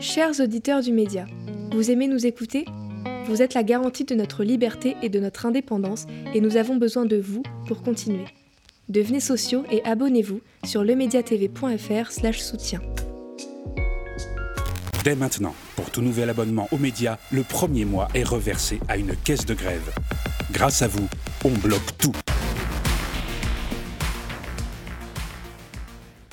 Chers auditeurs du média, vous aimez nous écouter? Vous êtes la garantie de notre liberté et de notre indépendance et nous avons besoin de vous pour continuer. Devenez sociaux et abonnez-vous sur lemediatv.fr soutien. Dès maintenant, pour tout nouvel abonnement aux médias, le premier mois est reversé à une caisse de grève. Grâce à vous, on bloque tout.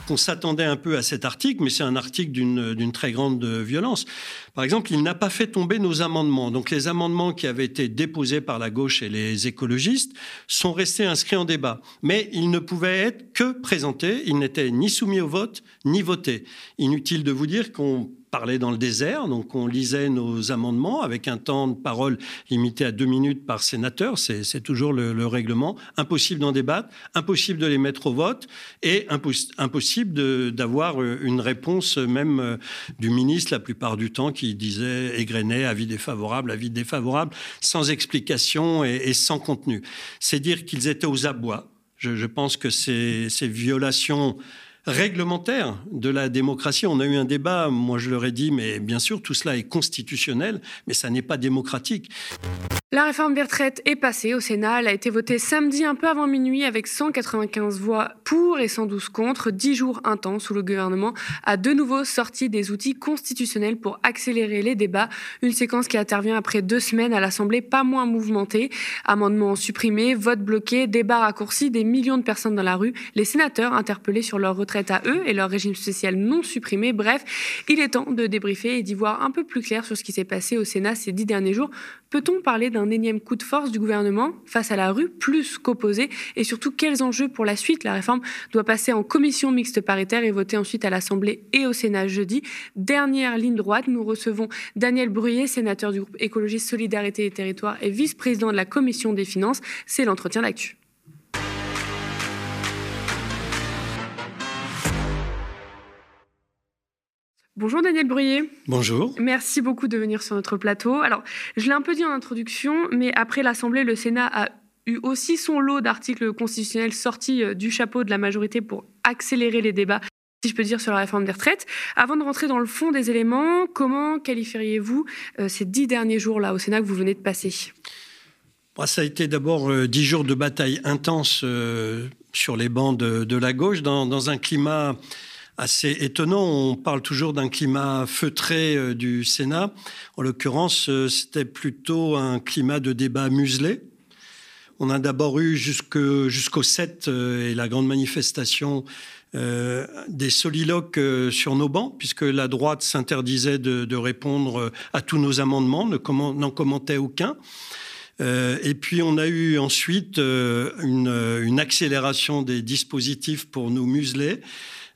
On s'attendait un peu à cet article, mais c'est un article d'une très grande violence. Par exemple, il n'a pas fait tomber nos amendements. Donc les amendements qui avaient été déposés par la gauche et les écologistes sont restés inscrits en débat. Mais ils ne pouvaient être que présentés, ils n'étaient ni soumis au vote, ni votés. Inutile de vous dire qu'on parlait dans le désert, donc on lisait nos amendements avec un temps de parole limité à deux minutes par sénateur, c'est toujours le, règlement. Impossible d'en débattre, impossible de les mettre au vote et impossible d'avoir une réponse même euh, du ministre la plupart du temps qui disait égrené, avis défavorable, avis défavorable, sans explication et, sans contenu. C'est dire qu'ils étaient aux abois. Je, pense que ces violations réglementaire de la démocratie. On a eu un débat, moi je leur ai dit, mais bien sûr, tout cela est constitutionnel, mais ça n'est pas démocratique. La réforme des retraites est passée au Sénat. Elle a été votée samedi un peu avant minuit avec 195 voix pour et 112 contre. Dix jours intenses où le gouvernement a de nouveau sorti des outils constitutionnels pour accélérer les débats. Une séquence qui intervient après deux semaines à l'Assemblée pas moins mouvementée. Amendements supprimés, votes bloqués, débats raccourcis, des millions de personnes dans la rue, les sénateurs interpellés sur leur retraite à eux et leur régime social non supprimé. Bref, il est temps de débriefer et d'y voir un peu plus clair sur ce qui s'est passé au Sénat ces dix derniers jours. Peut-on parler d'un un énième coup de force du gouvernement face à la rue, plus qu'opposé? Et surtout, quels enjeux pour la suite? La réforme doit passer en commission mixte paritaire et voter ensuite à l'Assemblée et au Sénat jeudi. Dernière ligne droite, nous recevons Daniel Bruyé, sénateur du groupe Écologiste Solidarité et Territoire et vice-président de la commission des finances. C'est l'entretien d'actu. Bonjour Daniel Bruyé. Bonjour. Merci beaucoup de venir sur notre plateau. Alors, je l'ai un peu dit en introduction, mais après l'Assemblée, le Sénat a eu aussi son lot d'articles constitutionnels sortis euh, du chapeau de la majorité pour accélérer les débats, si je peux dire, sur la réforme des retraites. Avant de rentrer dans le fond des éléments, comment qualifieriez-vous euh, ces dix derniers jours-là au Sénat que vous venez de passer? Ça a été d'abord euh, dix jours de bataille intense sur les bancs de, la gauche, dans, dans un climat assez étonnant. On parle toujours d'un climat feutré euh, du Sénat. En l'occurrence, euh, c'était plutôt un climat de débat muselé. On a d'abord eu jusqu'au 7 euh, et la grande manifestation des soliloques sur nos bancs, puisque la droite s'interdisait de, répondre à tous nos amendements, n'en commentait aucun. et puis on a eu ensuite une, accélération des dispositifs pour nous museler.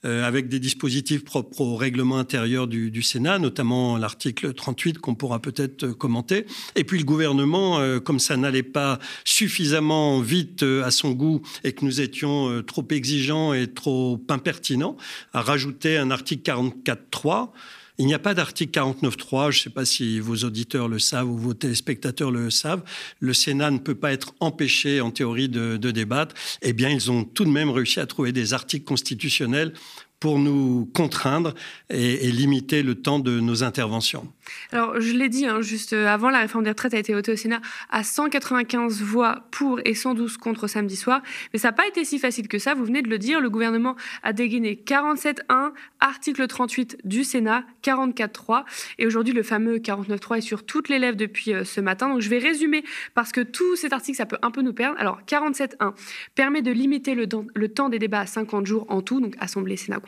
Euh, avec des dispositifs propres au règlement intérieur du, Sénat, notamment l'article 38 qu'on pourra peut-être euh, commenter. Et puis le gouvernement, euh, comme ça n'allait pas suffisamment vite à son goût et que nous étions trop exigeants et trop impertinents, a rajouté un article 44.3 il n'y a pas d'article 49.3, je ne sais pas si vos auditeurs le savent ou vos téléspectateurs le savent. Le Sénat ne peut pas être empêché en théorie de, de débattre. Eh bien, ils ont tout de même réussi à trouver des articles constitutionnels pour nous contraindre et, limiter le temps de nos interventions. Alors, je l'ai dit, hein, juste avant, la réforme des retraites a été votée au Sénat à 195 voix pour et 112 contre samedi soir. Mais ça n'a pas été si facile que ça, vous venez de le dire. Le gouvernement a dégainé 47.1, article 38 du Sénat, 44.3. Et aujourd'hui, le fameux 49.3 est sur toutes les lèvres depuis euh, ce matin. Donc, je vais résumer parce que tout cet article, ça peut un peu nous perdre. Alors, 47.1 permet de limiter le, le temps des débats à 50 jours en tout, donc Assemblée, Sénat,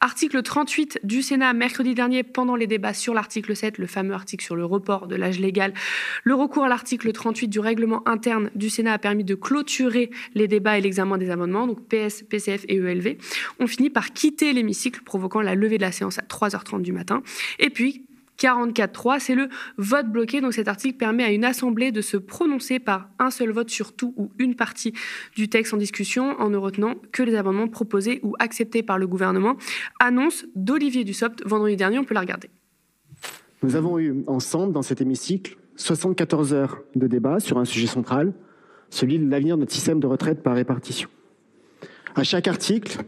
Article 38 du Sénat, mercredi dernier, pendant les débats sur l'article 7, le fameux article sur le report de l'âge légal, le recours à l'article 38 du règlement interne du Sénat a permis de clôturer les débats et l'examen des amendements, donc PS, PCF et ELV. On finit par quitter l'hémicycle, provoquant la levée de la séance à 3h30 du matin. Et puis, 44.3, c'est le vote bloqué. Donc cet article permet à une assemblée de se prononcer par un seul vote sur tout ou une partie du texte en discussion en ne retenant que les amendements proposés ou acceptés par le gouvernement. Annonce d'Olivier Dussopt vendredi dernier, on peut la regarder. Nous avons eu ensemble dans cet hémicycle 74 heures de débat sur un sujet central, celui de l'avenir de notre système de retraite par répartition. À chaque article,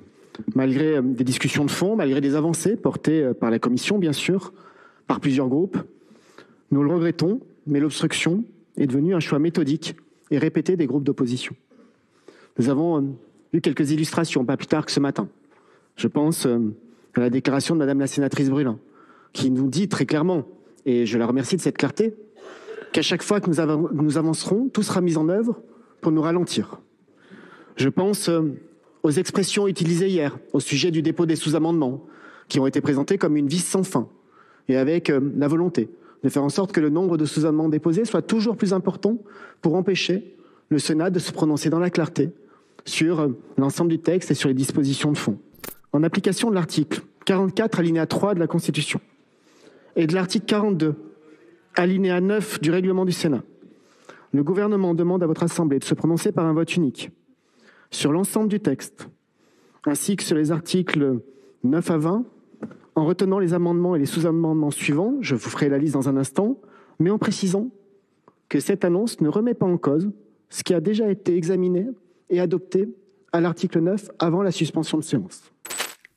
malgré des discussions de fond, malgré des avancées portées par la Commission, bien sûr, par plusieurs groupes. Nous le regrettons, mais l'obstruction est devenue un choix méthodique et répété des groupes d'opposition. Nous avons eu quelques illustrations, pas plus tard que ce matin. Je pense à la déclaration de Madame la sénatrice Brulin, qui nous dit très clairement, et je la remercie de cette clarté, qu'à chaque fois que nous, avancerons, tout sera mis en œuvre pour nous ralentir. Je pense aux expressions utilisées hier au sujet du dépôt des sous-amendements, qui ont été présentés comme une vis sans fin, et avec la volonté de faire en sorte que le nombre de sous-amendements déposés soit toujours plus important pour empêcher le Sénat de se prononcer dans la clarté sur l'ensemble du texte et sur les dispositions de fond. En application de l'article 44, alinéa 3 de la Constitution, et de l'article 42, alinéa 9 du règlement du Sénat, le gouvernement demande à votre Assemblée de se prononcer par un vote unique sur l'ensemble du texte, ainsi que sur les articles 9 à 20, en retenant les amendements et les sous-amendements suivants, je vous ferai la liste dans un instant, mais en précisant que cette annonce ne remet pas en cause ce qui a déjà été examiné et adopté à l'article 9 avant la suspension de séance.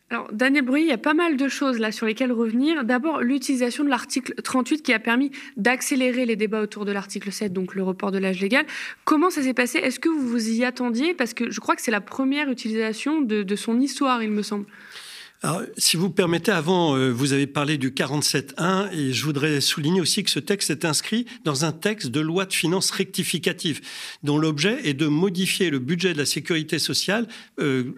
Alors, Daniel Bruy, il y a pas mal de choses là sur lesquelles revenir. D'abord, l'utilisation de l'article 38 qui a permis d'accélérer les débats autour de l'article 7, donc le report de l'âge légal. Comment ça s'est passé? Est-ce que vous vous y attendiez? Parce que je crois que c'est la première utilisation de, de son histoire, il me semble. Alors, si vous permettez, avant, euh, vous avez parlé du 47.1 et je voudrais souligner aussi que ce texte est inscrit dans un texte de loi de finances rectificative dont l'objet est de modifier le budget de la sécurité sociale euh,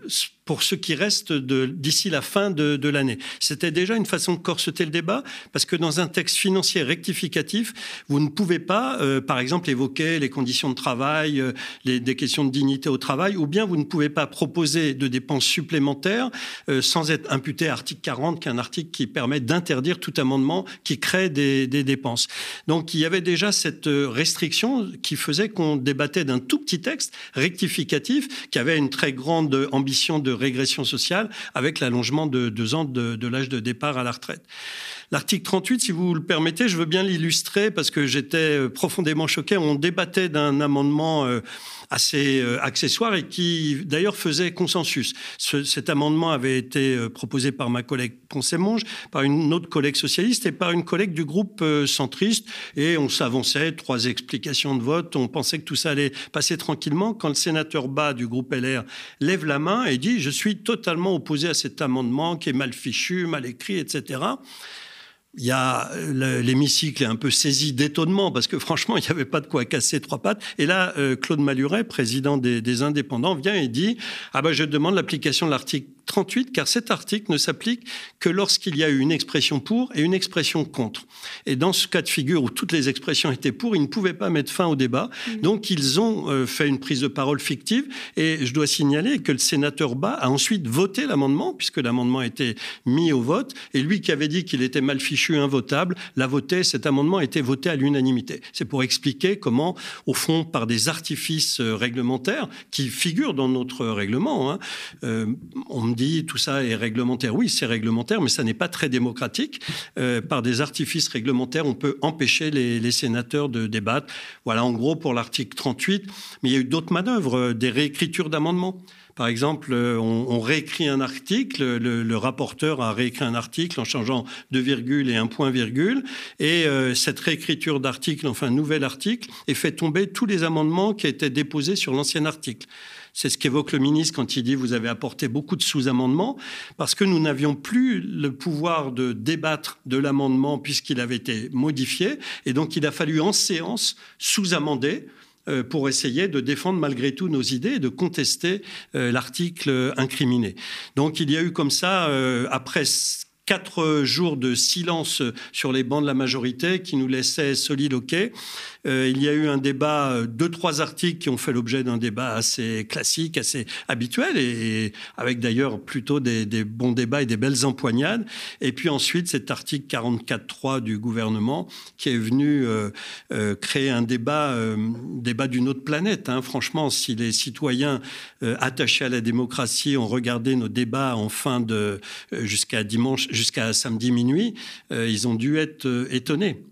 pour ce qui reste d'ici la fin de, l'année. C'était déjà une façon de corseter le débat, parce que dans un texte financier rectificatif, vous ne pouvez pas, euh, par exemple, évoquer les conditions de travail, euh, les, des questions de dignité au travail, ou bien vous ne pouvez pas proposer de dépenses supplémentaires euh, sans être imputé à article 40, qui est un article qui permet d'interdire tout amendement qui crée des, des dépenses. Donc il y avait déjà cette restriction qui faisait qu'on débattait d'un tout petit texte rectificatif qui avait une très grande ambition de régression sociale avec l'allongement de deux ans de, l'âge de départ à la retraite. L'article 38, si vous le permettez, je veux bien l'illustrer parce que j'étais euh, profondément choqué. On débattait d'un amendement euh, assez euh, accessoire et qui d'ailleurs faisait consensus. cet amendement avait été proposé par ma collègue Poncet-Monge, par une autre collègue socialiste et par une collègue du groupe centriste. Et on s'avançait, trois explications de vote. On pensait que tout ça allait passer tranquillement quand le sénateur Bas du groupe LR lève la main et dit Je suis totalement opposé à cet amendement qui est mal fichu, mal écrit, etc il y a l'hémicycle est un peu saisi d'étonnement parce que franchement il n'y avait pas de quoi casser trois pattes. Et là euh, Claude Maluret président des, des, indépendants vient et dit ah ben je demande l'application de l'article 38, car cet article ne s'applique que lorsqu'il y a eu une expression pour et une expression contre. Et dans ce cas de figure où toutes les expressions étaient pour, ils ne pouvaient pas mettre fin au débat. Mmh. Donc ils ont euh, fait une prise de parole fictive. Et je dois signaler que le sénateur Bas a ensuite voté l'amendement, puisque l'amendement a été mis au vote. Et lui qui avait dit qu'il était mal fichu, invotable, l'a voté. Cet amendement a été voté à l'unanimité. C'est pour expliquer comment, au fond, par des artifices euh, réglementaires qui figurent dans notre règlement, hein, euh, on me tout ça est réglementaire. Oui, c'est réglementaire, mais ça n'est pas très démocratique. Euh, par des artifices réglementaires, on peut empêcher les, sénateurs de débattre. Voilà, en gros, pour l'article 38. Mais il y a eu d'autres manœuvres, euh, des réécritures d'amendements. Par exemple, euh, on, réécrit un article, le, rapporteur a réécrit un article en changeant deux virgules et un point virgule, et cette réécriture d'article, enfin nouvel article, est fait tomber tous les amendements qui étaient déposés sur l'ancien article. C'est ce qu'évoque le ministre quand il dit vous avez apporté beaucoup de sous-amendements, parce que nous n'avions plus le pouvoir de débattre de l'amendement puisqu'il avait été modifié, et donc il a fallu en séance sous-amender euh, pour essayer de défendre malgré tout nos idées et de contester euh, l'article incriminé. Donc il y a eu comme ça, euh, après quatre jours de silence sur les bancs de la majorité qui nous laissaient soliloquer. Euh, il y a eu un débat, euh, deux, trois articles qui ont fait l'objet d'un débat assez classique, assez habituel, et, avec d'ailleurs plutôt des, bons débats et des belles empoignades. Et puis ensuite, cet article 44.3 du gouvernement qui est venu euh, créer un débat, débat d'une autre planète. Hein. Franchement, si les citoyens attachés à la démocratie ont regardé nos débats en fin de jusqu'à dimanche, jusqu'à samedi minuit, ils ont dû être étonnés.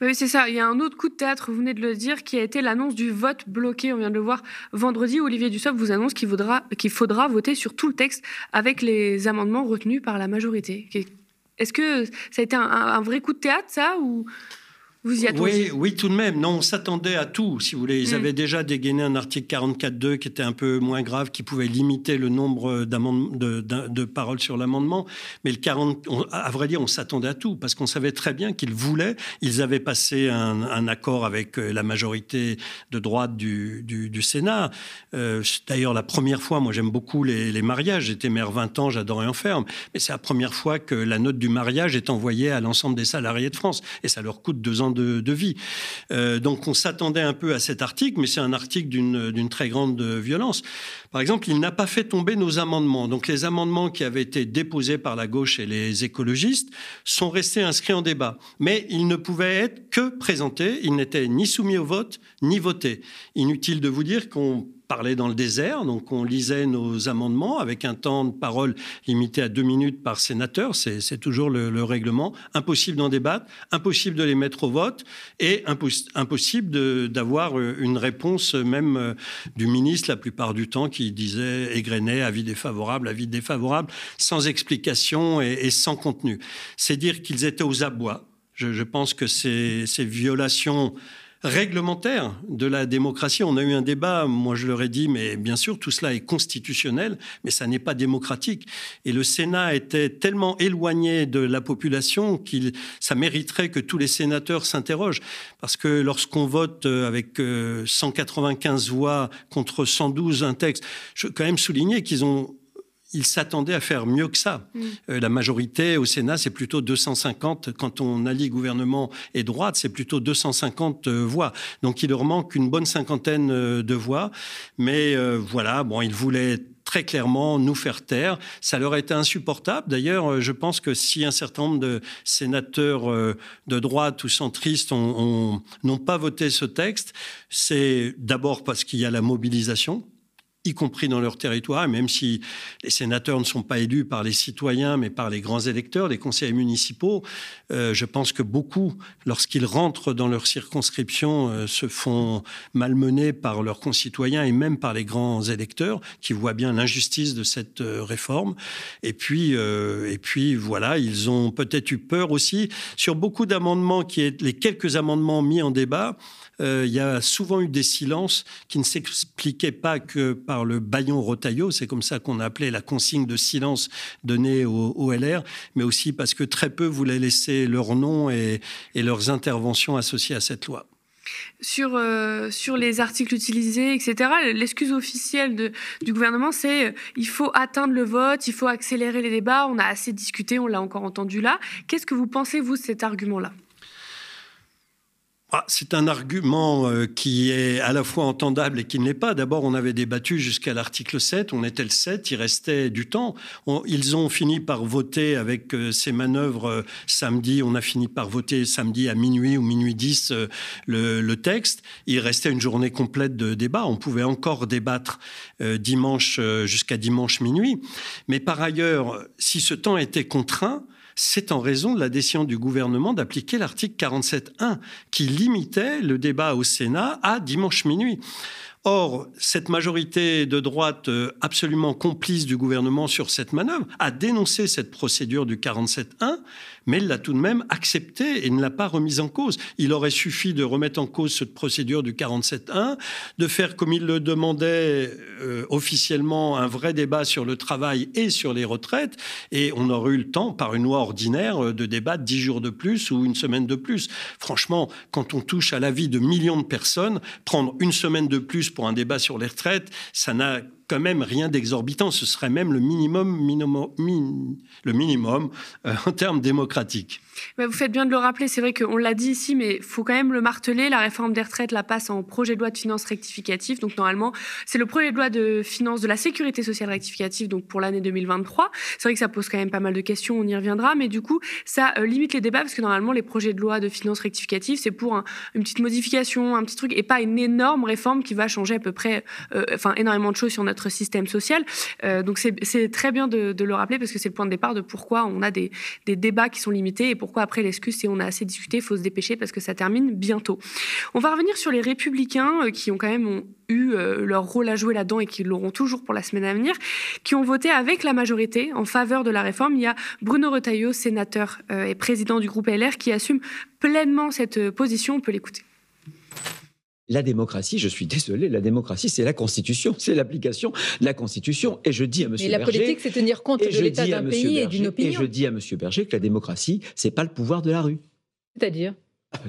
Oui, c'est ça. Il y a un autre coup de théâtre, vous venez de le dire, qui a été l'annonce du vote bloqué. On vient de le voir vendredi. Olivier Dussopt vous annonce qu'il faudra, voter sur tout le texte avec les amendements retenus par la majorité. Est-ce que ça a été un, vrai coup de théâtre, ça ou oui, oui, tout de même. Non, on s'attendait à tout, si vous voulez. Ils mm. avaient déjà dégainé un article 44.2 qui était un peu moins grave, qui pouvait limiter le nombre de, de, paroles sur l'amendement. Mais le 40, à vrai dire, on s'attendait à tout, parce qu'on savait très bien qu'ils voulaient. Ils avaient passé un, accord avec euh, la majorité de droite du, du, Sénat. Euh, d'ailleurs, la première fois, moi j'aime beaucoup les, mariages. J'étais maire 20 ans, j'adorais en ferme. Mais c'est la première fois que la note du mariage est envoyée à l'ensemble des salariés de France. Et ça leur coûte deux ans de, vie. Euh, donc on s'attendait un peu à cet article, mais c'est un article d'une très grande violence. Par exemple, il n'a pas fait tomber nos amendements. Donc les amendements qui avaient été déposés par la gauche et les écologistes sont restés inscrits en débat. Mais ils ne pouvaient être que présentés, ils n'étaient ni soumis au vote, ni votés. Inutile de vous dire qu'on parlait dans le désert, donc on lisait nos amendements avec un temps de parole limité à deux minutes par sénateur, c'est toujours le, règlement. Impossible d'en débattre, impossible de les mettre au vote et impossible d'avoir euh, une réponse même euh, du ministre la plupart du temps qui disait égrené, avis défavorable, avis défavorable, sans explication et, sans contenu. C'est dire qu'ils étaient aux abois. Je, pense que ces violations réglementaire de la démocratie. On a eu un débat, moi je leur ai dit, mais bien sûr, tout cela est constitutionnel, mais ça n'est pas démocratique. Et le Sénat était tellement éloigné de la population qu'il ça mériterait que tous les sénateurs s'interrogent. Parce que lorsqu'on vote euh, avec 195 euh, voix contre 112 un texte, je veux quand même souligner qu'ils ont il s'attendait à faire mieux que ça. Mm. Euh, la majorité au Sénat, c'est plutôt 250. Quand on allie gouvernement et droite, c'est plutôt 250 euh, voix. Donc il leur manque une bonne cinquantaine euh, de voix. Mais voilà, bon, ils voulaient très clairement nous faire taire. Ça leur a été insupportable. D'ailleurs, je pense que si un certain nombre de sénateurs de droite ou centristes n'ont pas voté ce texte, c'est d'abord parce qu'il y a la mobilisation y compris dans leur territoire, même si les sénateurs ne sont pas élus par les citoyens, mais par les grands électeurs, les conseillers municipaux, euh, je pense que beaucoup, lorsqu'ils rentrent dans leur circonscription, euh, se font malmener par leurs concitoyens et même par les grands électeurs qui voient bien l'injustice de cette euh, réforme. Et puis, et puis voilà, ils ont peut-être eu peur aussi sur beaucoup d'amendements, les quelques amendements mis en débat. Il y a souvent eu des silences qui ne s'expliquaient pas que par le baillon Rotaillot, c'est comme ça qu'on appelait la consigne de silence donnée au, LR, mais aussi parce que très peu voulaient laisser leur nom et, leurs interventions associées à cette loi. Sur, euh, les articles utilisés, etc., l'excuse officielle du gouvernement, c'est euh, il faut atteindre le vote, il faut accélérer les débats, on a assez discuté, on l'a encore entendu là. Qu'est-ce que vous pensez, vous, de cet argument-là? Ah, c'est un argument euh, qui est à la fois entendable et qui ne l'est pas. D'abord, on avait débattu jusqu'à l'article 7, on était le 7, il restait du temps. ils ont fini par voter avec euh, ces manœuvres euh, samedi, on a fini par voter samedi à minuit ou minuit 10 le, texte. Il restait une journée complète de débat, on pouvait encore débattre dimanche jusqu'à dimanche minuit. Mais par ailleurs, si ce temps était contraint, c'est en raison de la décision du gouvernement d'appliquer l'article 47.1 qui limitait le débat au Sénat à dimanche minuit. Or, cette majorité de droite euh, absolument complice du gouvernement sur cette manœuvre a dénoncé cette procédure du 47.1 mais il l'a tout de même accepté et ne l'a pas remise en cause. Il aurait suffi de remettre en cause cette procédure du 47.1, de faire comme il le demandait euh, officiellement un vrai débat sur le travail et sur les retraites, et on aurait eu le temps, par une loi ordinaire, euh, de débattre dix jours de plus ou une semaine de plus. Franchement, quand on touche à la vie de millions de personnes, prendre une semaine de plus pour un débat sur les retraites, ça n'a quand même rien d'exorbitant. Ce serait même le minimum, le minimum euh, en termes démocratiques. vous faites bien de le rappeler, c'est vrai qu'on l'a dit ici, mais faut quand même le marteler. La réforme des retraites la passe en projet de loi de finances rectificatif. Donc normalement, c'est le projet de loi de finances de la sécurité sociale rectificative donc pour l'année 2023. C'est vrai que ça pose quand même pas mal de questions, on y reviendra, mais du coup, ça euh, limite les débats parce que normalement, les projets de loi de finances rectificative, c'est pour une petite modification, un petit truc, et pas une énorme réforme qui va changer à peu près, euh, enfin énormément de choses sur notre système social. Euh, donc c'est très bien de, le rappeler parce que c'est le point de départ de pourquoi on a des, débats qui sont limités et pourquoi après l'excuse c'est on a assez discuté, faut se dépêcher parce que ça termine bientôt. On va revenir sur les républicains euh, qui ont quand même eu euh, leur rôle à jouer là-dedans et qui l'auront toujours pour la semaine à venir, qui ont voté avec la majorité en faveur de la réforme. Il y a Bruno Retailleau, sénateur et président du groupe LR, qui assume pleinement cette position. On peut l'écouter. La démocratie, je suis désolé, la démocratie, c'est la Constitution, c'est l'application de la Constitution. Et je dis à M. Berger... Mais la politique, c'est tenir compte de l'état d'un pays et d'une opinion. Et je dis à M. Berger que la démocratie, c'est pas le pouvoir de la rue. C'est-à-dire?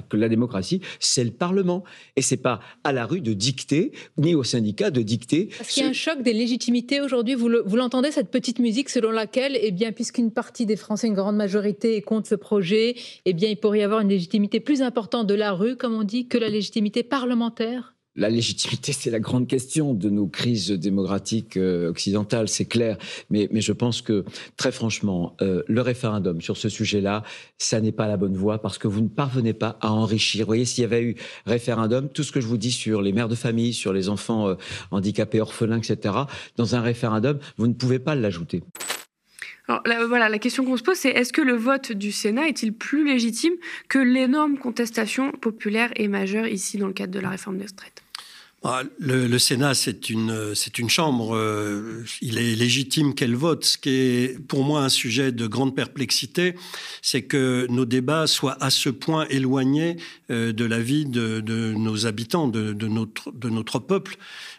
Que la démocratie, c'est le Parlement. Et c'est pas à la rue de dicter, ni aux syndicats de dicter. Parce qu'il y a un choc des légitimités aujourd'hui. Vous l'entendez, cette petite musique selon laquelle, eh bien, puisqu'une partie des Français, une grande majorité, est contre ce projet, eh bien, il pourrait y avoir une légitimité plus importante de la rue, comme on dit, que la légitimité parlementaire? La légitimité, c'est la grande question de nos crises démocratiques euh, occidentales, c'est clair. Mais, je pense que, très franchement, euh, le référendum sur ce sujet-là, ça n'est pas la bonne voie parce que vous ne parvenez pas à enrichir. Vous voyez, s'il y avait eu référendum, tout ce que je vous dis sur les mères de famille, sur les enfants euh, handicapés, orphelins, etc., dans un référendum, vous ne pouvez pas l'ajouter. Alors voilà, la question qu'on se pose, c'est est-ce que le vote du Sénat est-il plus légitime que l'énorme contestation populaire et majeure ici dans le cadre de la réforme des retraites? Ah, le, Sénat, c'est une, c'est une chambre. Euh, il est légitime qu'elle vote. Ce qui est pour moi un sujet de grande perplexité, c'est que nos débats soient à ce point éloignés euh, de la vie de, nos habitants, de, notre, de notre peuple.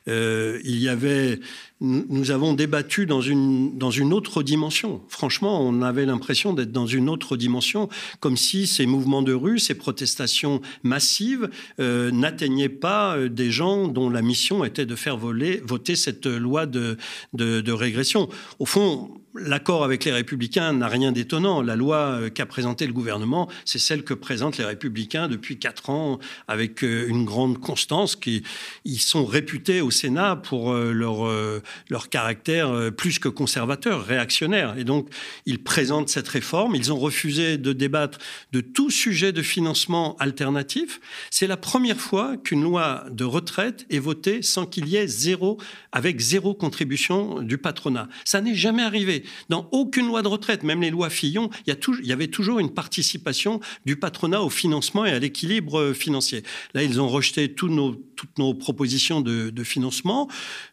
Euh, il y avait nous avons débattu dans une, dans une autre dimension. Franchement, on avait l'impression d'être dans une autre dimension, comme si ces mouvements de rue, ces protestations massives euh, n'atteignaient pas euh, des gens dont la mission était de faire voter cette loi de, de régression. Au fond, l'accord avec les républicains n'a rien d'étonnant. La loi euh, qu'a présentée le gouvernement, c'est celle que présentent les républicains depuis quatre ans avec euh, une grande constance. Ils sont réputés au Sénat pour euh, leur, leur caractère plus que conservateur, réactionnaire. Et donc, ils présentent cette réforme. Ils ont refusé de débattre de tout sujet de financement alternatif. C'est la première fois qu'une loi de retraite est votée sans qu'il y ait zéro, avec zéro contribution du patronat. Ça n'est jamais arrivé. Dans aucune loi de retraite, même les lois Fillon, il y, avait toujours une participation du patronat au financement et à l'équilibre euh, financier. Là, ils ont rejeté toutes nos propositions de, financement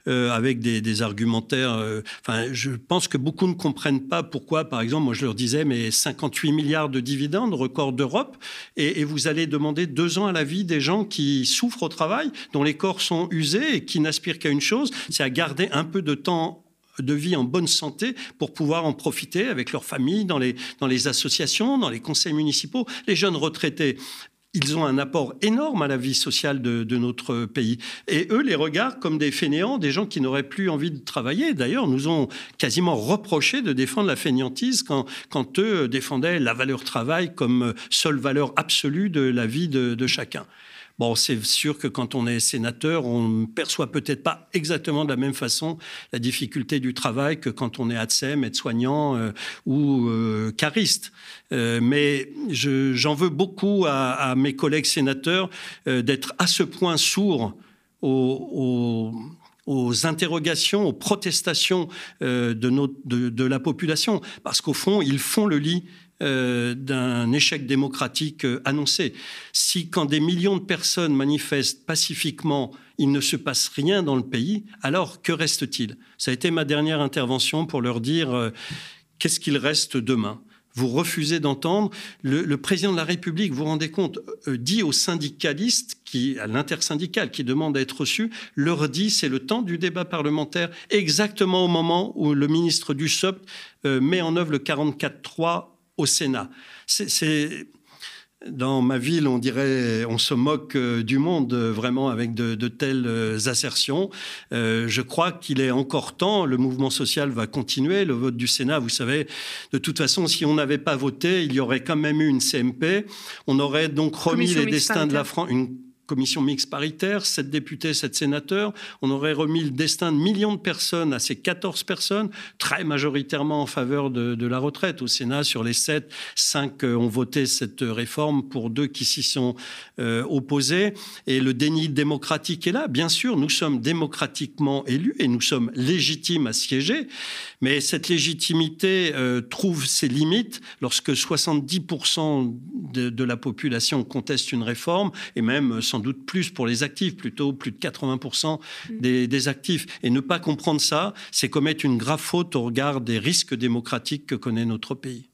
euh, avec des, argumentaires. Euh, enfin, je pense que beaucoup ne comprennent pas pourquoi, par exemple, moi je leur disais, mais 58 milliards de dividendes, record d'Europe, et, et vous allez demander deux ans à la vie des gens qui souffrent au travail, dont les corps sont usés et qui n'aspirent qu'à une chose, c'est à garder un peu de temps de vie en bonne santé pour pouvoir en profiter avec leur famille, dans les, dans les associations, dans les conseils municipaux. Les jeunes retraités, ils ont un apport énorme à la vie sociale de, notre pays. Et eux les regardent comme des fainéants, des gens qui n'auraient plus envie de travailler. D'ailleurs, nous ont quasiment reproché de défendre la fainéantise quand, quand eux défendaient la valeur travail comme seule valeur absolue de la vie de chacun. Bon, c'est sûr que quand on est sénateur, on ne perçoit peut-être pas exactement de la même façon la difficulté du travail que quand on est ATSEM, aide-soignant euh, ou euh, cariste. Euh, mais j'en veux beaucoup à, mes collègues sénateurs d'être à ce point sourds aux, interrogations, aux protestations de, la population, parce qu'au fond, ils font le lit euh, d'un échec démocratique euh, annoncé. Si quand des millions de personnes manifestent pacifiquement, il ne se passe rien dans le pays, alors que reste-t-il? Ça a été ma dernière intervention pour leur dire euh, qu'est-ce qu'il reste demain? Vous refusez d'entendre. Le, président de la République, vous vous rendez compte, dit aux syndicalistes, qui, à l'intersyndical, qui demande à être reçu, leur dit c'est le temps du débat parlementaire, exactement au moment où le ministre du SOP met en œuvre le 44.3 au Sénat. C'est dans ma ville, on dirait, on se moque euh, du monde euh, vraiment avec de, telles euh, assertions. je crois qu'il est encore temps. Le mouvement social va continuer. Le vote du Sénat, vous savez, de toute façon, si on n'avait pas voté, il y aurait quand même eu une CMP. On aurait donc remis les destins de la France, commission mixte paritaire, 7 députés, 7 sénateurs. On aurait remis le destin de millions de personnes à ces 14 personnes, très majoritairement en faveur de, la retraite. Au Sénat, sur les 7, 5 euh, ont voté cette réforme pour deux qui s'y sont euh, opposés. Et le déni démocratique est là. Bien sûr, nous sommes démocratiquement élus et nous sommes légitimes à siéger, mais cette légitimité euh, trouve ses limites lorsque 70% de, de, la population conteste une réforme et même sans doute plus pour les actifs, plutôt plus de 80% mm. des, actifs. Et ne pas comprendre ça, c'est commettre une grave faute au regard des risques démocratiques que connaît notre pays.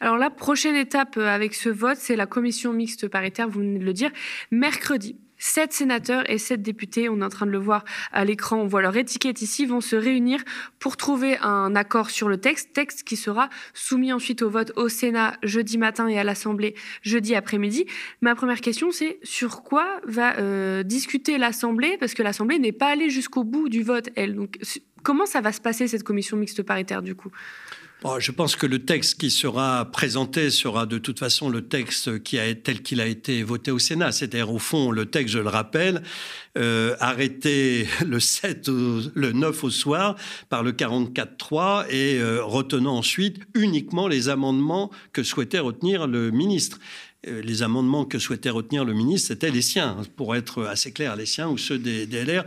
Alors la prochaine étape euh, avec ce vote, c'est la commission mixte paritaire, vous venez de le dire, mercredi. Sept sénateurs et sept députés, on est en train de le voir à l'écran, on voit leur étiquette ici, vont se réunir pour trouver un accord sur le texte, texte qui sera soumis ensuite au vote au Sénat jeudi matin et à l'Assemblée jeudi après-midi. Ma première question, c'est sur quoi va euh, discuter l'Assemblée, parce que l'Assemblée n'est pas allée jusqu'au bout du vote, elle. Donc, comment ça va se passer cette commission mixte paritaire du coup? Je pense que le texte qui sera présenté sera de toute façon le texte tel qu'il a été voté au Sénat. C'est-à-dire, au fond, le texte, je le rappelle, euh, arrêté le 7 le 9 au soir par le 44.3 et euh, retenant ensuite uniquement les amendements que souhaitait retenir le ministre euh, les amendements que souhaitait retenir le ministre, c'était les siens, pour être assez clair, les siens ou ceux des, des.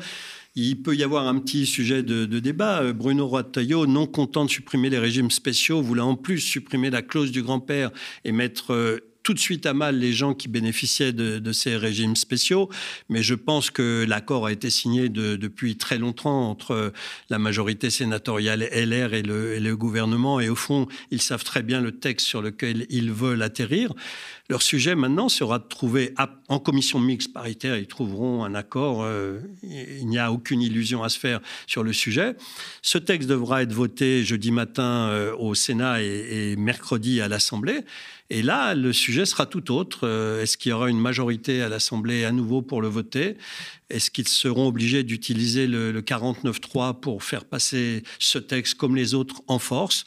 Il peut y avoir un petit sujet de, débat. Euh, Bruno Retailleau, non content de supprimer les régimes spéciaux, voulait en plus supprimer la clause du grand-père et mettre euh, tout de suite à mal les gens qui bénéficiaient de, ces régimes spéciaux, mais je pense que l'accord a été signé depuis très longtemps entre la majorité sénatoriale LR et le, et le, gouvernement, et au fond, ils savent très bien le texte sur lequel ils veulent atterrir. Leur sujet maintenant sera de trouver, en commission mixte paritaire, ils trouveront un accord, euh, il n'y a aucune illusion à se faire sur le sujet. Ce texte devra être voté jeudi matin euh, au Sénat et, et mercredi à l'Assemblée. Et là, le sujet sera tout autre. Euh, est-ce qu'il y aura une majorité à l'Assemblée à nouveau pour le voter? Est-ce qu'ils seront obligés d'utiliser le, le 49.3 pour faire passer ce texte comme les autres en force?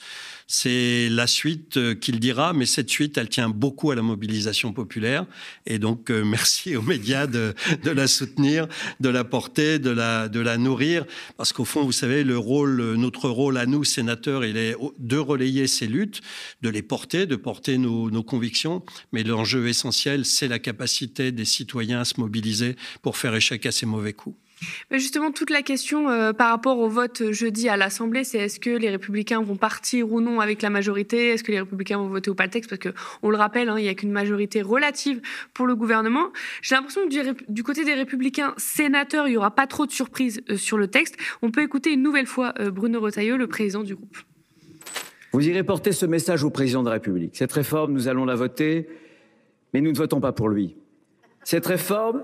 C'est la suite euh, qu'il dira, mais cette suite, elle tient beaucoup à la mobilisation populaire. Et donc, euh, merci aux médias de, la soutenir, de la porter, de la, nourrir. Parce qu'au fond, vous savez, rôle, notre rôle à nous, sénateurs, il est de relayer ces luttes, de les porter, de porter nos convictions. Mais l'enjeu essentiel, c'est la capacité des citoyens à se mobiliser pour faire échec à ces mauvais coups. Mais justement, toute la question euh, par rapport au vote jeudi à l'Assemblée, c'est est-ce que les Républicains vont partir ou non avec la majorité? Est-ce que les Républicains vont voter ou pas le texte Parce que on le rappelle, hein, il n'y a qu'une majorité relative pour le gouvernement. J'ai l'impression que du, côté des Républicains sénateurs, il n'y aura pas trop de surprises euh, sur le texte. On peut écouter une nouvelle fois euh, Bruno Retailleau, le président du groupe. Vous irez porter ce message au président de la République. Cette réforme, nous allons la voter, mais nous ne votons pas pour lui. Cette réforme,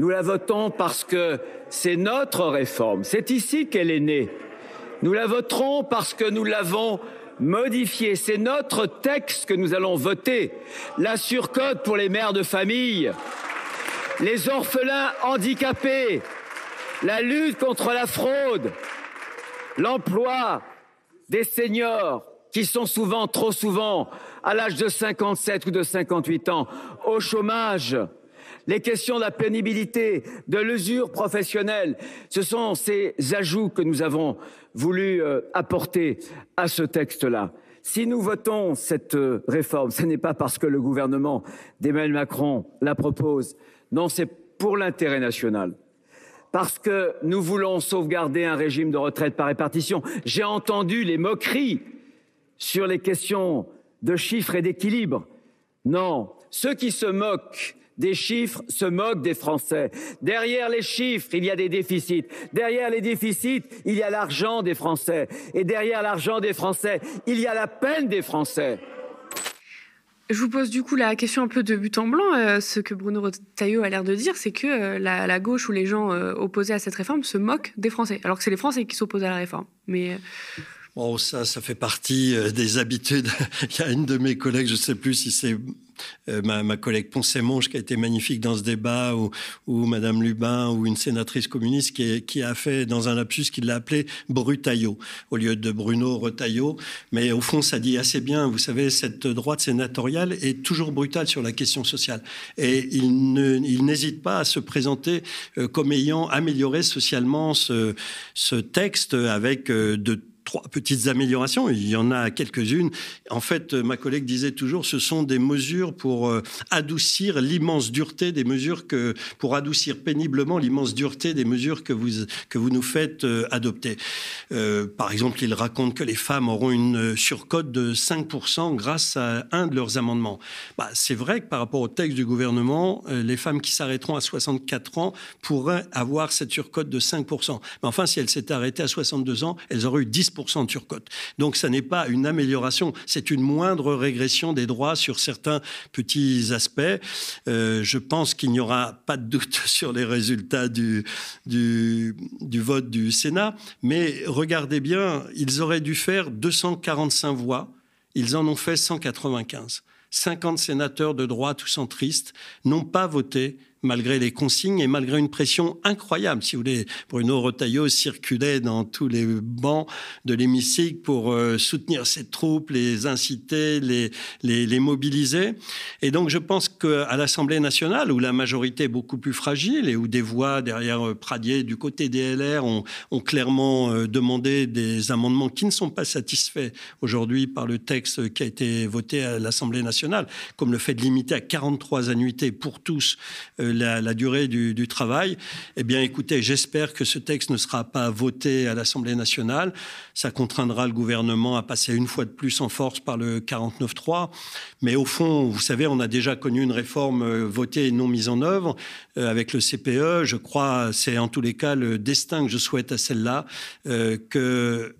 nous la votons parce que c'est notre réforme. C'est ici qu'elle est née. Nous la voterons parce que nous l'avons modifiée. C'est notre texte que nous allons voter. La surcote pour les mères de famille, les orphelins handicapés, la lutte contre la fraude, l'emploi des seniors qui sont souvent, trop souvent, à l'âge de 57 ou de 58 ans, au chômage, les questions de la pénibilité, de l'usure professionnelle. Ce sont ces ajouts que nous avons voulu euh, apporter à ce texte-là. Si nous votons cette euh, réforme, ce n'est pas parce que le gouvernement d'Emmanuel Macron la propose. Non, c'est pour l'intérêt national. Parce que nous voulons sauvegarder un régime de retraite par répartition. J'ai entendu les moqueries sur les questions de chiffres et d'équilibre. Non, ceux qui se moquent des chiffres se moquent des Français. Derrière les chiffres, il y a des déficits. Derrière les déficits, il y a l'argent des Français. Et derrière l'argent des Français, il y a la peine des Français. Je vous pose du coup la question un peu de but en blanc. Euh, ce que Bruno Retailleau a l'air de dire, c'est que euh, la, gauche ou les gens euh, opposés à cette réforme se moquent des Français, alors que c'est les Français qui s'opposent à la réforme. Mais Bon, ça, ça fait partie des habitudes. Il y a une de mes collègues, je ne sais plus si c'est euh, ma, collègue Poncet-Monge qui a été magnifique dans ce débat, ou, ou Madame Lubin, ou une sénatrice communiste qui, a fait dans un lapsus qu'il l'a appelé Brutaillot, au lieu de Bruno Retaillot. Mais au fond, ça dit assez bien, vous savez, cette droite sénatoriale est toujours brutale sur la question sociale. Et il n'hésite pas à se présenter euh, comme ayant amélioré socialement ce, ce texte avec euh, de trois petites améliorations. Il y en a quelques-unes. En fait, ma collègue disait toujours, ce sont des mesures pour euh, adoucir l'immense dureté des mesures que, pour adoucir péniblement l'immense dureté des mesures que vous, que vous nous faites euh, adopter. Euh, par exemple, il raconte que les femmes auront une surcote de 5% grâce à un de leurs amendements. Bah, c'est vrai que par rapport au texte du gouvernement, les femmes qui s'arrêteront à 64 ans pourraient avoir cette surcote de 5%. Mais enfin, si elles s'étaient arrêtées à 62 ans, elles auraient eu 10% Donc ça n'est pas une amélioration, c'est une moindre régression des droits sur certains petits aspects. Euh, je pense qu'il n'y aura pas de doute sur les résultats du, du, du vote du Sénat, mais regardez bien, ils auraient dû faire 245 voix, ils en ont fait 195. 50 sénateurs de droite ou centristes n'ont pas voté malgré les consignes et malgré une pression incroyable. Si vous voulez, Bruno Retailleau circulait dans tous les bancs de l'hémicycle pour euh, soutenir ses troupes, les inciter, les, mobiliser. Et donc, je pense qu'à l'Assemblée nationale, où la majorité est beaucoup plus fragile et où des voix derrière euh, Pradier du côté des LR ont, ont clairement euh, demandé des amendements qui ne sont pas satisfaits aujourd'hui par le texte qui a été voté à l'Assemblée nationale, comme le fait de limiter à 43 annuités pour tous la, durée du, travail. Eh bien, écoutez, j'espère que ce texte ne sera pas voté à l'Assemblée nationale. Ça contraindra le gouvernement à passer une fois de plus en force par le 49-3. Mais au fond, vous savez, on a déjà connu une réforme euh, votée et non mise en œuvre euh, avec le CPE. Je crois, c'est en tous les cas le destin que je souhaite à celle-là, euh, que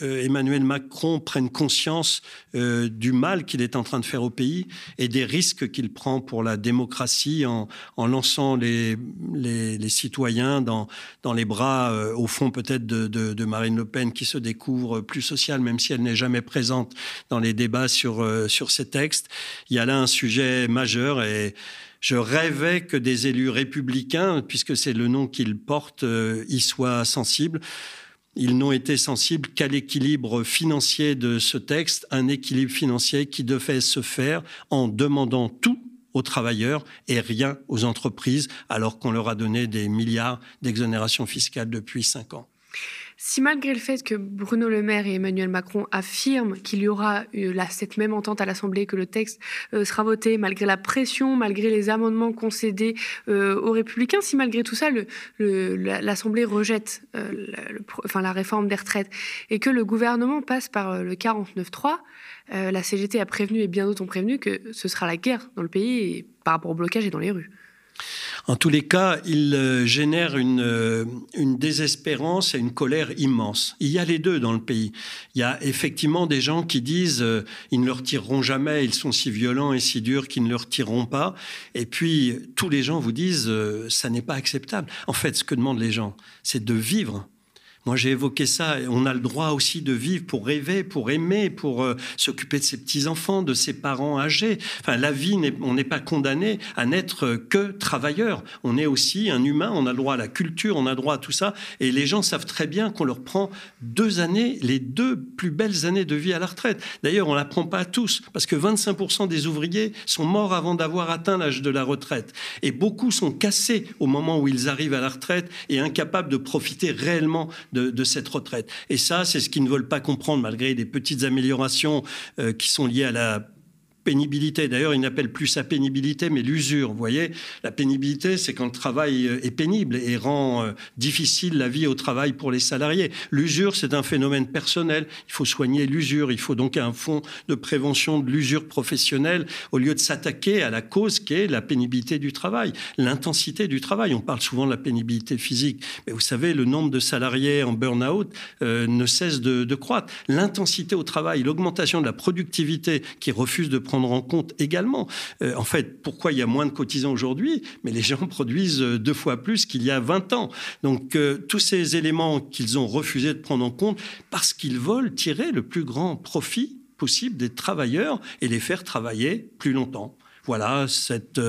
Emmanuel Macron prenne conscience euh, du mal qu'il est en train de faire au pays et des risques qu'il prend pour la démocratie en, lançant les, les, citoyens dans, dans les bras, euh, au fond peut-être de, Marine Le Pen, qui se découvre plus sociale, même si elle n'est jamais présente dans les débats sur, sur ces textes. Il y a là un sujet majeur et je rêvais que des élus républicains, puisque c'est le nom qu'ils portent, y soient sensibles. Ils n'ont été sensibles qu'à l'équilibre financier de ce texte, un équilibre financier qui devait se faire en demandant tout aux travailleurs et rien aux entreprises, alors qu'on leur a donné des milliards d'exonérations fiscales depuis cinq ans. Si malgré le fait que Bruno Le Maire et Emmanuel Macron affirment qu'il y aura eu cette même entente à l'Assemblée, que le texte euh, sera voté, malgré la pression, malgré les amendements concédés euh, aux Républicains, si malgré tout ça, l'Assemblée rejette euh, enfin, la réforme des retraites et que le gouvernement passe par le 49-3, la CGT a prévenu et bien d'autres ont prévenu que ce sera la guerre dans le pays par rapport au blocage et dans les rues. En tous les cas, il euh, génère une, euh, une, désespérance et une colère immense. Il y a les deux dans le pays. Il y a effectivement des gens qui disent euh, ils ne le retireront jamais, ils sont si violents et si durs qu'ils ne le retireront pas. Et puis tous les gens vous disent ça n'est pas acceptable. En fait, ce que demandent les gens, c'est de vivre moi, j'ai évoqué ça. On a le droit aussi de vivre pour rêver, pour aimer, pour euh, s'occuper de ses petits-enfants, de ses parents âgés. Enfin, la vie, on n'est pas condamné à n'être que travailleur. On est aussi un humain, on a le droit à la culture, on a le droit à tout ça. Et les gens savent très bien qu'on leur prend deux années, les deux plus belles années de vie à la retraite. D'ailleurs, on ne la prend pas à tous, parce que 25% des ouvriers sont morts avant d'avoir atteint l'âge de la retraite. Et beaucoup sont cassés au moment où ils arrivent à la retraite et incapables de profiter réellement de cette retraite. Et ça, c'est ce qu'ils ne veulent pas comprendre, malgré des petites améliorations euh, qui sont liées à la pénibilité. D'ailleurs, ils n'appellent plus ça pénibilité, mais l'usure. Vous voyez, la pénibilité, c'est quand le travail euh, est pénible et rend euh, difficile la vie au travail pour les salariés. L'usure, c'est un phénomène personnel. Il faut soigner l'usure. Il faut donc un fonds de prévention de l'usure professionnelle au lieu de s'attaquer à la cause qui est la pénibilité du travail, l'intensité du travail. On parle souvent de la pénibilité physique, mais vous savez, le nombre de salariés en burn-out euh, ne cesse de, de croître. L'intensité au travail, l'augmentation de la productivité qui refuse de prendre en compte également. Euh, en fait, pourquoi il y a moins de cotisants aujourd'hui? Mais les gens produisent euh, deux fois plus qu'il y a 20 ans. Donc, euh, tous ces éléments qu'ils ont refusé de prendre en compte parce qu'ils veulent tirer le plus grand profit possible des travailleurs et les faire travailler plus longtemps. Voilà, cette,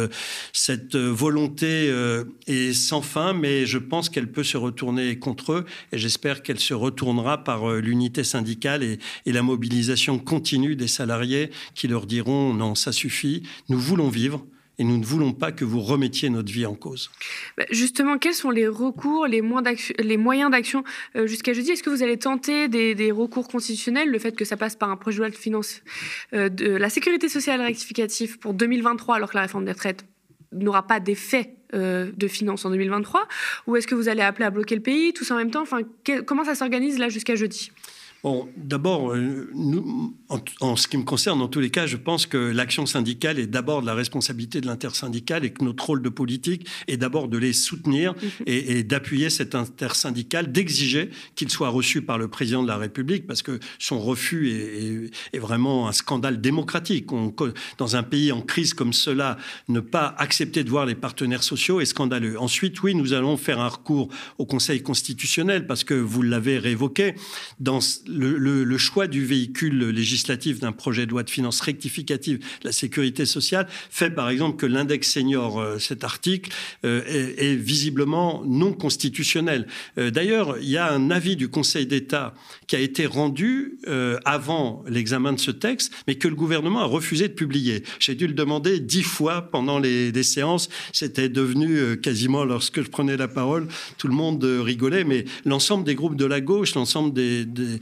cette volonté est sans fin, mais je pense qu'elle peut se retourner contre eux et j'espère qu'elle se retournera par l'unité syndicale et la mobilisation continue des salariés qui leur diront non, ça suffit, nous voulons vivre et nous ne voulons pas que vous remettiez notre vie en cause. Bah, justement, quels sont les recours, les, moyens d'action euh, jusqu'à jeudi? Est-ce que vous allez tenter des, recours constitutionnels, le fait que ça passe par un projet de loi de euh, la sécurité sociale rectificative pour 2023, alors que la réforme des retraites n'aura pas d'effet euh, de finances en 2023 Ou est-ce que vous allez appeler à bloquer le pays, tous en même temps? Enfin, Comment ça s'organise là jusqu'à jeudi? Bon, d'abord, euh, en, ce qui me concerne, dans tous les cas, je pense que l'action syndicale est d'abord de la responsabilité de l'intersyndicale et que notre rôle de politique est d'abord de les soutenir mhm. et, d'appuyer cet intersyndicale, d'exiger qu'il soit reçu par le président de la République, parce que son refus est, vraiment un scandale démocratique. dans un pays en crise comme cela, ne pas accepter de voir les partenaires sociaux est scandaleux. Ensuite, oui, nous allons faire un recours au Conseil constitutionnel, parce que vous l'avez réévoqué, dans le, choix du véhicule législatif d'un projet de loi de finances rectificative de la sécurité sociale fait par exemple que l'index senior, euh, cet article, euh, est, visiblement non constitutionnel. Euh, d'ailleurs, il y a un avis du Conseil d'État qui a été rendu avant l'examen de ce texte, mais que le gouvernement a refusé de publier. J'ai dû le demander dix fois pendant les, séances. C'était devenu quasiment, lorsque je prenais la parole, tout le monde rigolait, mais l'ensemble des groupes de la gauche, l'ensemble des, des,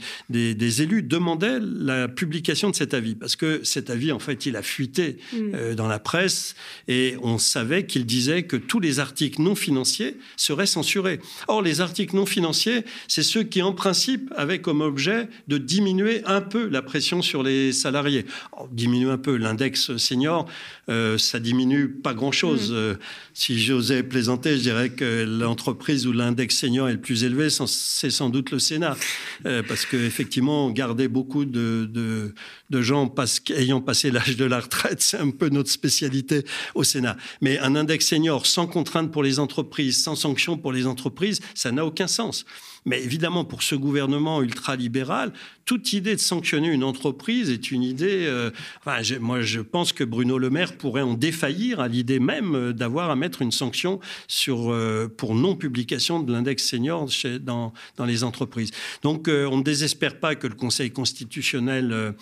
élus demandaient la publication de cet avis, parce que cet avis, en fait, il a fuité mm. euh, dans la presse, et on savait qu'il disait que tous les articles non financiers seraient censurés. Or, les articles non financiers, c'est ceux qui, en principe, avaient comme objet de diminuer un peu la pression sur les salariés. diminuer un peu l'index senior, euh, ça diminue pas grand-chose. Mm. Euh, si j'osais plaisanter, je dirais que l'entreprise où l'index senior est le plus élevé, c'est sans doute le Sénat, parce que effectivement, garder beaucoup de, de, gens ayant passé l'âge de la retraite, c'est un peu notre spécialité au Sénat. Mais un index senior sans contrainte pour les entreprises, sans sanction pour les entreprises, ça n'a aucun sens. Mais évidemment, pour ce gouvernement ultralibéral, toute idée de sanctionner une entreprise est une idée. Euh, moi, je pense que Bruno Le Maire pourrait en défaillir à l'idée même euh, d'avoir à mettre une sanction sur, euh, pour non-publication de l'index senior dans, dans, les entreprises. Donc, on ne désespère pas que le Conseil constitutionnel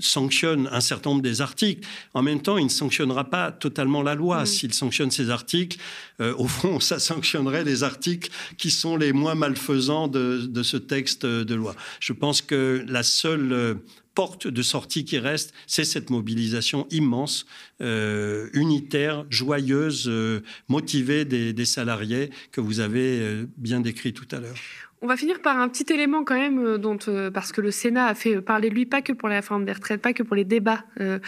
sanctionne un certain nombre des articles. En même temps, il ne sanctionnera pas totalement la loi. Mmh. S'il sanctionne ces articles, au fond, ça sanctionnerait les articles qui sont les moins malfaisants de, ce texte de loi. Je pense que la seule euh, porte de sortie qui reste, c'est cette mobilisation immense, euh, unitaire, joyeuse, euh, motivée des, salariés que vous avez bien décrit tout à l'heure. On va finir par un petit élément quand même, euh, euh, parce que le Sénat a fait parler de lui, pas que pour la réforme des retraites, pas que pour les débats euh,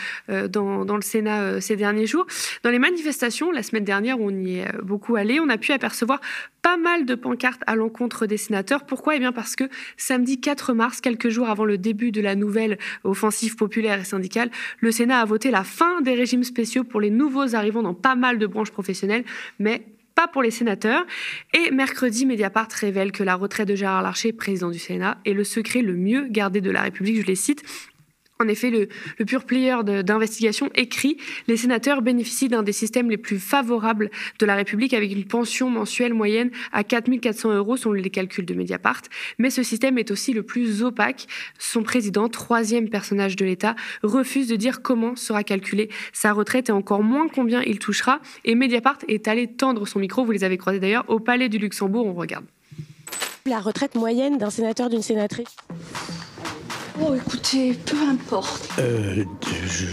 dans, le Sénat ces derniers jours. Dans les manifestations, la semaine dernière, on y est beaucoup allé, on a pu apercevoir pas mal de pancartes à l'encontre des sénateurs. Pourquoi? Eh bien parce que samedi 4 mars, quelques jours avant le début de la nouvelle offensive populaire et syndicale, le Sénat a voté la fin des régimes spéciaux pour les nouveaux arrivants dans pas mal de branches professionnelles, mais pas pour les sénateurs. Et mercredi, Mediapart révèle que la retraite de Gérard Larcher, président du Sénat, est le secret le mieux gardé de la République. Je les cite. En effet, le, pur player d'investigation écrit Les sénateurs bénéficient d'un des systèmes les plus favorables de la République avec une pension mensuelle moyenne à 4400 euros selon les calculs de Mediapart. Mais ce système est aussi le plus opaque. Son président, troisième personnage de l'État, refuse de dire comment sera calculée sa retraite et encore moins combien il touchera. Et Mediapart est allé tendre son micro, vous les avez croisés d'ailleurs, au Palais du Luxembourg. On regarde. La retraite moyenne d'un sénateur, d'une sénatrice? Oh, écoutez, peu importe. Euh, je,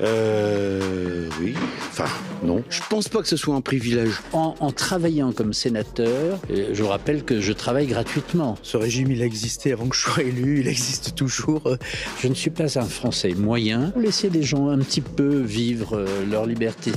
Euh, oui. Enfin, non. Je pense pas que ce soit un privilège. En, travaillant comme sénateur, euh, je rappelle que je travaille gratuitement. Ce régime, il a existé avant que je sois élu, il existe toujours. Je ne suis pas un Français moyen. Laissez les gens un petit peu vivre euh, leur liberté.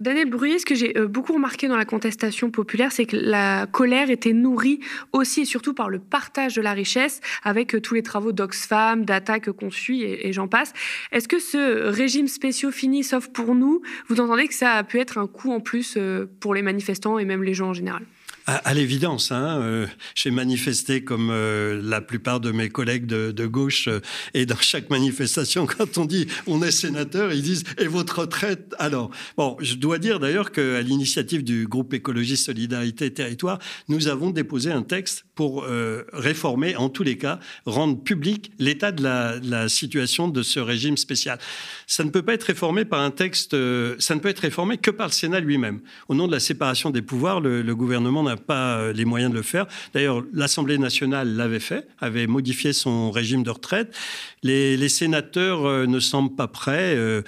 Daniel Bruyé, ce que j'ai euh, beaucoup remarqué dans la contestation populaire, c'est que la colère était nourrie aussi et surtout par le partage de la richesse avec euh, tous les travaux d'Oxfam, d'attaques qu'on suit et, j'en passe. Est-ce que ce régime spéciaux fini, sauf pour nous, vous entendez que ça a pu être un coup en plus euh, pour les manifestants et même les gens en général? À, l'évidence, hein, euh, j'ai manifesté comme euh, la plupart de mes collègues de, gauche, euh, et dans chaque manifestation, quand on dit on est sénateur, ils disent et votre retraite? Alors, bon, je dois dire d'ailleurs qu'à l'initiative du groupe écologiste Solidarité Territoire, nous avons déposé un texte pour réformer, en tous les cas, rendre public l'état de la, situation de ce régime spécial. Ça ne peut pas être réformé par un texte, ça ne peut être réformé que par le Sénat lui-même. Au nom de la séparation des pouvoirs, le, le gouvernement n'a pas euh, les moyens de le faire. D'ailleurs, l'Assemblée nationale l'avait fait, avait modifié son régime de retraite. Les, sénateurs euh, ne semblent pas prêts. Euh,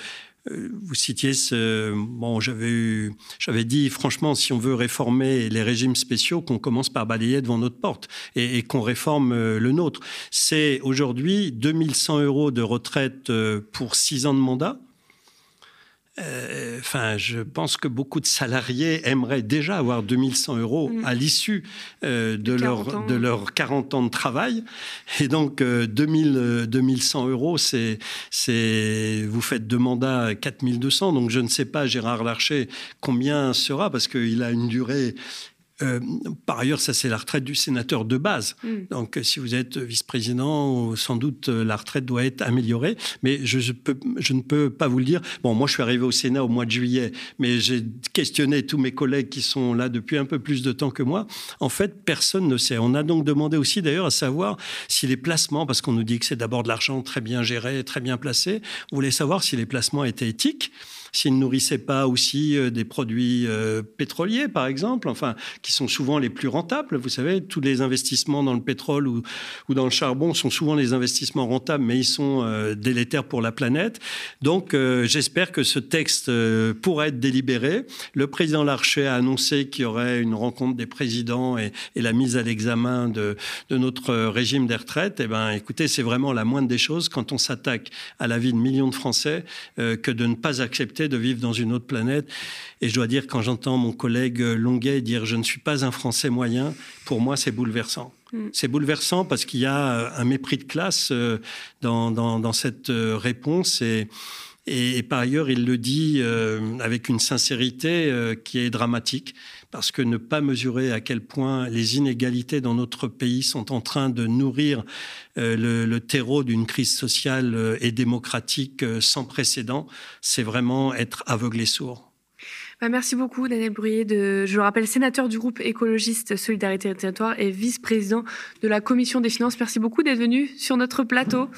vous citiez ce. Bon, j'avais, dit, franchement, si on veut réformer les régimes spéciaux, qu'on commence par balayer devant notre porte et, qu'on réforme le nôtre. C'est aujourd'hui 2100 euros de retraite pour 6 ans de mandat. Euh, enfin, je pense que beaucoup de salariés aimeraient déjà avoir 2100 euros mm. à l'issue euh, de, leur, de leurs 40 ans de travail. Et donc, 2000, 2100 euh, euros, c'est, c'est, vous faites deux mandats 4200. Donc, je ne sais pas, Gérard Larcher, combien sera, parce qu'il a une durée euh, par ailleurs, ça c'est la retraite du sénateur de base. Mm. Donc si vous êtes vice-président, sans doute euh, la retraite doit être améliorée. Mais je, je, ne peux pas vous le dire. Bon, moi je suis arrivé au Sénat au mois de juillet, mais j'ai questionné tous mes collègues qui sont là depuis un peu plus de temps que moi. En fait, personne ne sait. On a donc demandé aussi d'ailleurs à savoir si les placements, parce qu'on nous dit que c'est d'abord de l'argent très bien géré, très bien placé, on voulait savoir si les placements étaient éthiques s'ils ne nourrissaient pas aussi euh, des produits euh, pétroliers, par exemple, enfin, qui sont souvent les plus rentables. Vous savez, tous les investissements dans le pétrole ou, dans le charbon sont souvent les investissements rentables, mais ils sont euh, délétères pour la planète. Donc, j'espère que ce texte pourra être délibéré. Le président Larcher a annoncé qu'il y aurait une rencontre des présidents et, la mise à l'examen de, de, notre régime des retraites. Eh ben, écoutez, c'est vraiment la moindre des choses quand on s'attaque à la vie de millions de Français que de ne pas accepter de vivre dans une autre planète. Et je dois dire, quand j'entends mon collègue Longuet dire je ne suis pas un Français moyen, pour moi, c'est bouleversant. Mm. C'est bouleversant parce qu'il y a un mépris de classe euh, dans, dans, cette euh, réponse. Et, et, par ailleurs, il le dit euh, avec une sincérité qui est dramatique parce que ne pas mesurer à quel point les inégalités dans notre pays sont en train de nourrir euh, le, terreau d'une crise sociale euh, et démocratique euh, sans précédent, c'est vraiment être aveugle et sourd. Bah, merci beaucoup, Daniel de, je le rappelle, sénateur du groupe écologiste Solidarité et Territoire et vice-président de la Commission des finances. Merci beaucoup d'être venu sur notre plateau.